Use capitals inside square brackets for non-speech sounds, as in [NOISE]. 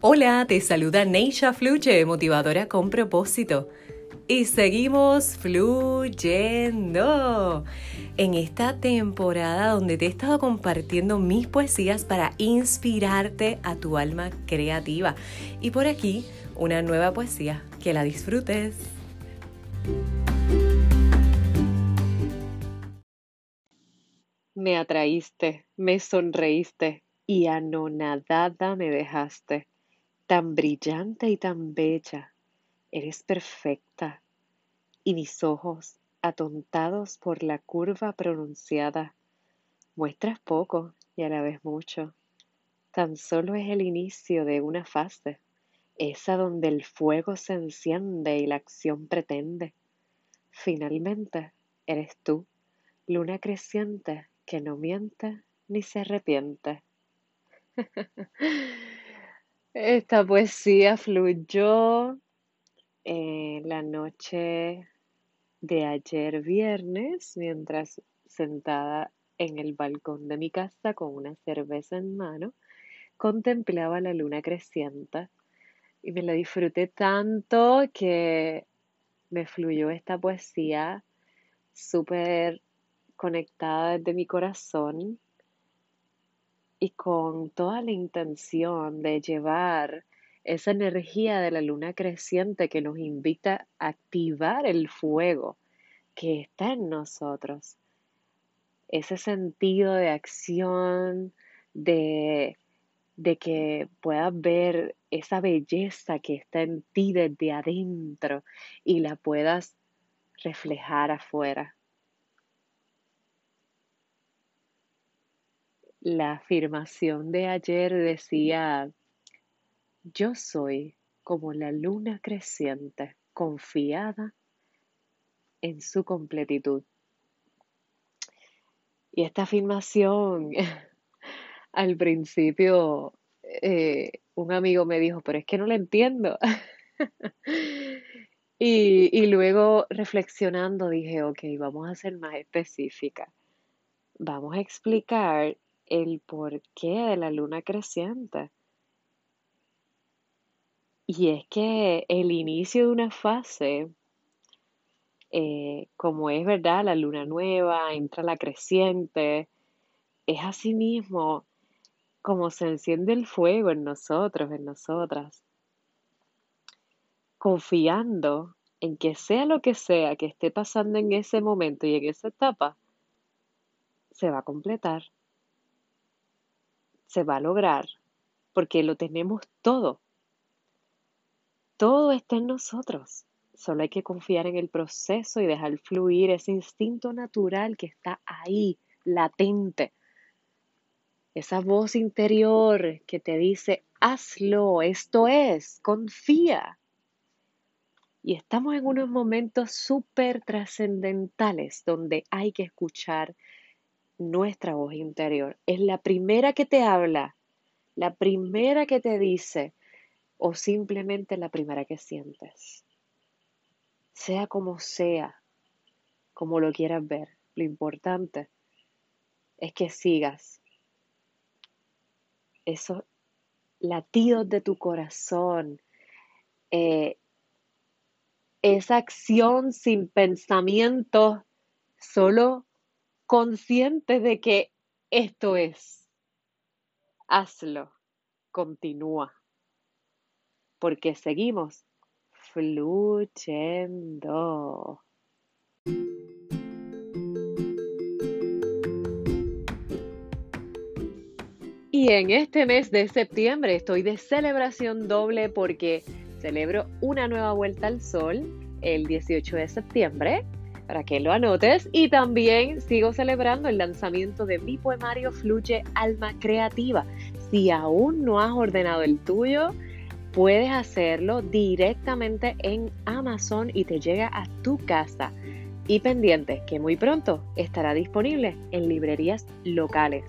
Hola, te saluda Neisha Fluche, motivadora con propósito. Y seguimos fluyendo en esta temporada donde te he estado compartiendo mis poesías para inspirarte a tu alma creativa. Y por aquí, una nueva poesía. Que la disfrutes. Me atraíste, me sonreíste y anonadada me dejaste tan brillante y tan bella, eres perfecta, y mis ojos, atontados por la curva pronunciada, muestras poco y a la vez mucho. Tan solo es el inicio de una fase, esa donde el fuego se enciende y la acción pretende. Finalmente, eres tú, luna creciente que no miente ni se arrepiente. [LAUGHS] Esta poesía fluyó en la noche de ayer viernes mientras sentada en el balcón de mi casa con una cerveza en mano, contemplaba la luna creciente. Y me la disfruté tanto que me fluyó esta poesía súper conectada desde mi corazón y con toda la intención de llevar esa energía de la luna creciente que nos invita a activar el fuego que está en nosotros. Ese sentido de acción, de, de que puedas ver esa belleza que está en ti desde adentro y la puedas reflejar afuera. La afirmación de ayer decía, yo soy como la luna creciente, confiada en su completitud. Y esta afirmación, [LAUGHS] al principio, eh, un amigo me dijo, pero es que no la entiendo. [LAUGHS] y, y luego reflexionando dije, ok, vamos a ser más específica. Vamos a explicar el porqué de la luna creciente. Y es que el inicio de una fase, eh, como es verdad, la luna nueva, entra la creciente, es así mismo como se enciende el fuego en nosotros, en nosotras, confiando en que sea lo que sea que esté pasando en ese momento y en esa etapa, se va a completar se va a lograr porque lo tenemos todo. Todo está en nosotros. Solo hay que confiar en el proceso y dejar fluir ese instinto natural que está ahí, latente. Esa voz interior que te dice, hazlo, esto es, confía. Y estamos en unos momentos súper trascendentales donde hay que escuchar nuestra voz interior. Es la primera que te habla, la primera que te dice o simplemente la primera que sientes. Sea como sea, como lo quieras ver, lo importante es que sigas esos latidos de tu corazón, eh, esa acción sin pensamiento, solo consciente de que esto es. Hazlo, continúa, porque seguimos fluyendo. Y en este mes de septiembre estoy de celebración doble porque celebro una nueva vuelta al sol el 18 de septiembre para que lo anotes. Y también sigo celebrando el lanzamiento de mi poemario Fluye Alma Creativa. Si aún no has ordenado el tuyo, puedes hacerlo directamente en Amazon y te llega a tu casa. Y pendiente que muy pronto estará disponible en librerías locales.